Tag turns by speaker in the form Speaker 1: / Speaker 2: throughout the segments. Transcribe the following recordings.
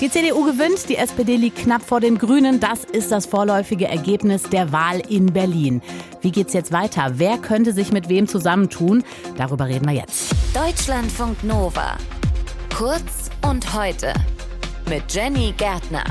Speaker 1: Die CDU gewinnt, die SPD liegt knapp vor den Grünen. Das ist das vorläufige Ergebnis der Wahl in Berlin. Wie geht's jetzt weiter? Wer könnte sich mit wem zusammentun? Darüber reden wir jetzt.
Speaker 2: Deutschlandfunk Nova. Kurz und heute. Mit Jenny Gärtner.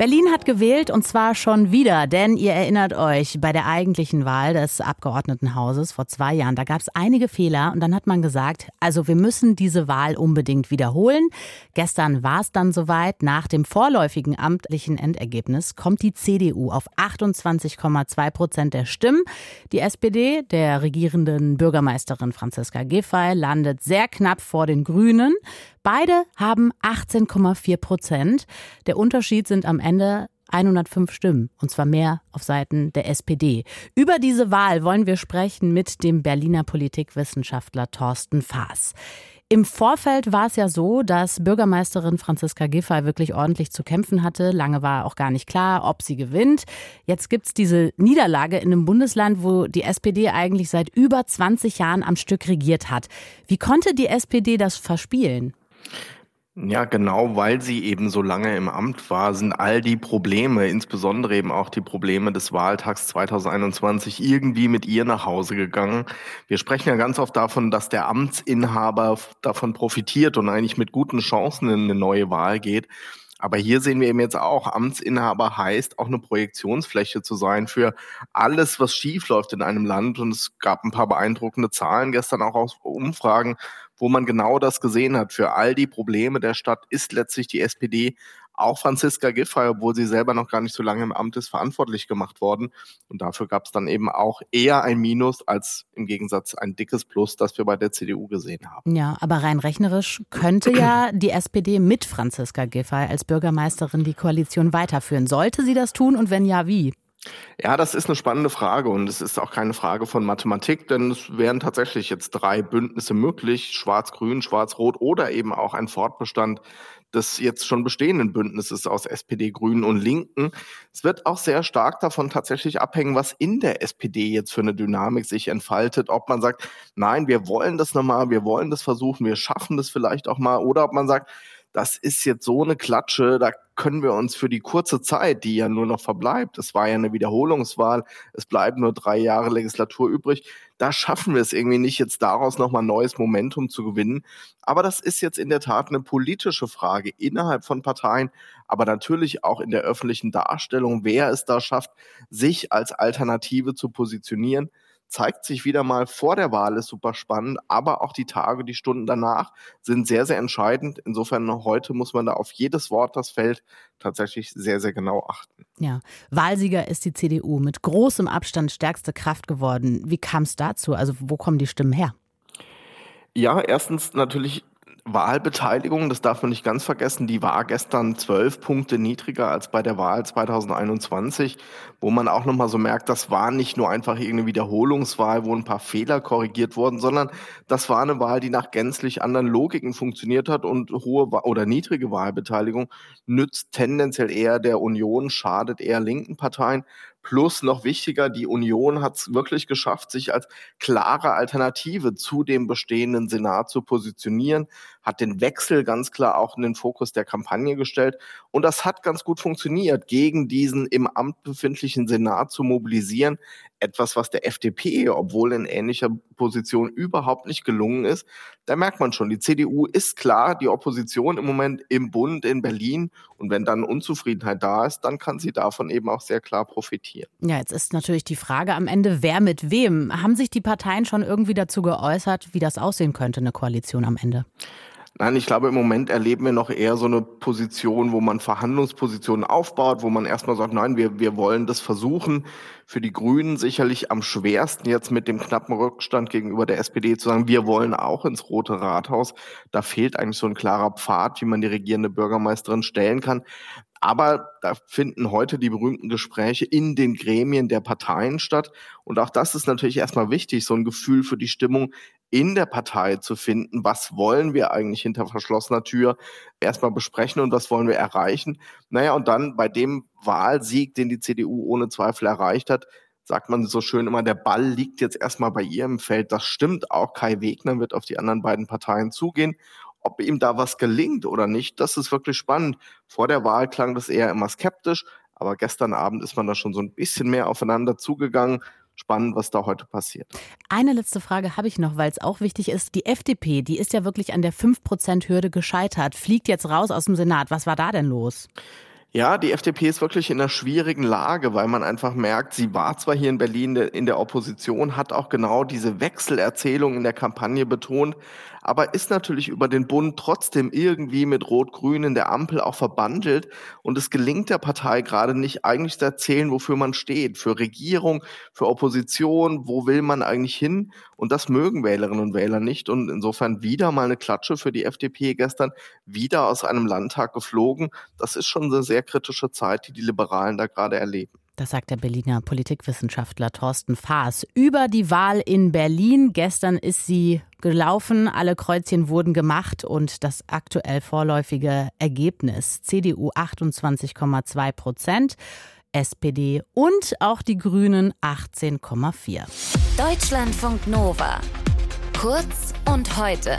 Speaker 1: Berlin hat gewählt und zwar schon wieder, denn ihr erinnert euch, bei der eigentlichen Wahl des Abgeordnetenhauses vor zwei Jahren, da gab es einige Fehler und dann hat man gesagt, also wir müssen diese Wahl unbedingt wiederholen. Gestern war es dann soweit. Nach dem vorläufigen amtlichen Endergebnis kommt die CDU auf 28,2 Prozent der Stimmen. Die SPD der regierenden Bürgermeisterin Franziska Giffey landet sehr knapp vor den Grünen. Beide haben 18,4 Prozent. Der Unterschied sind am Ende 105 Stimmen, und zwar mehr auf Seiten der SPD. Über diese Wahl wollen wir sprechen mit dem Berliner Politikwissenschaftler Thorsten Faas. Im Vorfeld war es ja so, dass Bürgermeisterin Franziska Giffey wirklich ordentlich zu kämpfen hatte. Lange war auch gar nicht klar, ob sie gewinnt. Jetzt gibt's diese Niederlage in einem Bundesland, wo die SPD eigentlich seit über 20 Jahren am Stück regiert hat. Wie konnte die SPD das verspielen?
Speaker 3: Ja, genau, weil sie eben so lange im Amt war, sind all die Probleme, insbesondere eben auch die Probleme des Wahltags 2021, irgendwie mit ihr nach Hause gegangen. Wir sprechen ja ganz oft davon, dass der Amtsinhaber davon profitiert und eigentlich mit guten Chancen in eine neue Wahl geht. Aber hier sehen wir eben jetzt auch, Amtsinhaber heißt auch eine Projektionsfläche zu sein für alles, was schiefläuft in einem Land. Und es gab ein paar beeindruckende Zahlen gestern auch aus Umfragen, wo man genau das gesehen hat. Für all die Probleme der Stadt ist letztlich die SPD auch Franziska Giffey, obwohl sie selber noch gar nicht so lange im Amt ist, verantwortlich gemacht worden. Und dafür gab es dann eben auch eher ein Minus als im Gegensatz ein dickes Plus, das wir bei der CDU gesehen haben.
Speaker 1: Ja, aber rein rechnerisch könnte ja die SPD mit Franziska Giffey als Bürgermeisterin die Koalition weiterführen. Sollte sie das tun und wenn ja, wie?
Speaker 3: Ja, das ist eine spannende Frage und es ist auch keine Frage von Mathematik, denn es wären tatsächlich jetzt drei Bündnisse möglich, schwarz-grün, schwarz-rot oder eben auch ein Fortbestand des jetzt schon bestehenden Bündnisses aus SPD, Grünen und Linken. Es wird auch sehr stark davon tatsächlich abhängen, was in der SPD jetzt für eine Dynamik sich entfaltet, ob man sagt, nein, wir wollen das nochmal, wir wollen das versuchen, wir schaffen das vielleicht auch mal oder ob man sagt, das ist jetzt so eine Klatsche, da können wir uns für die kurze Zeit, die ja nur noch verbleibt, es war ja eine Wiederholungswahl, es bleiben nur drei Jahre Legislatur übrig, da schaffen wir es irgendwie nicht, jetzt daraus nochmal neues Momentum zu gewinnen. Aber das ist jetzt in der Tat eine politische Frage innerhalb von Parteien, aber natürlich auch in der öffentlichen Darstellung, wer es da schafft, sich als Alternative zu positionieren zeigt sich wieder mal vor der Wahl, ist super spannend, aber auch die Tage, die Stunden danach sind sehr, sehr entscheidend. Insofern heute muss man da auf jedes Wort, das fällt, tatsächlich sehr, sehr genau achten.
Speaker 1: Ja, Wahlsieger ist die CDU mit großem Abstand stärkste Kraft geworden. Wie kam es dazu? Also wo kommen die Stimmen her?
Speaker 3: Ja, erstens natürlich Wahlbeteiligung, das darf man nicht ganz vergessen, die war gestern zwölf Punkte niedriger als bei der Wahl 2021, wo man auch nochmal so merkt, das war nicht nur einfach irgendeine Wiederholungswahl, wo ein paar Fehler korrigiert wurden, sondern das war eine Wahl, die nach gänzlich anderen Logiken funktioniert hat und hohe oder niedrige Wahlbeteiligung nützt tendenziell eher der Union, schadet eher linken Parteien. Plus noch wichtiger, die Union hat es wirklich geschafft, sich als klare Alternative zu dem bestehenden Senat zu positionieren, hat den Wechsel ganz klar auch in den Fokus der Kampagne gestellt. Und das hat ganz gut funktioniert, gegen diesen im Amt befindlichen Senat zu mobilisieren. Etwas, was der FDP, obwohl in ähnlicher Position, überhaupt nicht gelungen ist. Da merkt man schon, die CDU ist klar die Opposition im Moment im Bund in Berlin. Und wenn dann Unzufriedenheit da ist, dann kann sie davon eben auch sehr klar profitieren.
Speaker 1: Ja, jetzt ist natürlich die Frage am Ende, wer mit wem? Haben sich die Parteien schon irgendwie dazu geäußert, wie das aussehen könnte, eine Koalition am Ende?
Speaker 3: Nein, ich glaube, im Moment erleben wir noch eher so eine Position, wo man Verhandlungspositionen aufbaut, wo man erstmal sagt, nein, wir, wir wollen das versuchen. Für die Grünen sicherlich am schwersten jetzt mit dem knappen Rückstand gegenüber der SPD zu sagen, wir wollen auch ins Rote Rathaus. Da fehlt eigentlich so ein klarer Pfad, wie man die regierende Bürgermeisterin stellen kann. Aber da finden heute die berühmten Gespräche in den Gremien der Parteien statt. Und auch das ist natürlich erstmal wichtig, so ein Gefühl für die Stimmung in der Partei zu finden. Was wollen wir eigentlich hinter verschlossener Tür erstmal besprechen und was wollen wir erreichen? Naja, und dann bei dem Wahlsieg, den die CDU ohne Zweifel erreicht hat, sagt man so schön immer, der Ball liegt jetzt erstmal bei ihr im Feld. Das stimmt auch. Kai Wegner wird auf die anderen beiden Parteien zugehen. Ob ihm da was gelingt oder nicht, das ist wirklich spannend. Vor der Wahl klang das eher immer skeptisch, aber gestern Abend ist man da schon so ein bisschen mehr aufeinander zugegangen spannend, was da heute passiert.
Speaker 1: Eine letzte Frage habe ich noch, weil es auch wichtig ist. Die FDP, die ist ja wirklich an der 5%-Hürde gescheitert, fliegt jetzt raus aus dem Senat. Was war da denn los?
Speaker 3: Ja, die FDP ist wirklich in einer schwierigen Lage, weil man einfach merkt, sie war zwar hier in Berlin in der Opposition, hat auch genau diese Wechselerzählung in der Kampagne betont, aber ist natürlich über den Bund trotzdem irgendwie mit Rot-Grün in der Ampel auch verbandelt. Und es gelingt der Partei gerade nicht, eigentlich zu erzählen, wofür man steht. Für Regierung, für Opposition, wo will man eigentlich hin? Und das mögen Wählerinnen und Wähler nicht. Und insofern wieder mal eine Klatsche für die FDP gestern, wieder aus einem Landtag geflogen. Das ist schon eine sehr kritische Zeit, die die Liberalen da gerade erleben.
Speaker 1: Das sagt der Berliner Politikwissenschaftler Thorsten Faas über die Wahl in Berlin. Gestern ist sie gelaufen, alle Kreuzchen wurden gemacht und das aktuell vorläufige Ergebnis CDU 28,2 Prozent. SPD und auch die Grünen 18,4.
Speaker 2: Deutschlandfunk Nova. Kurz und heute.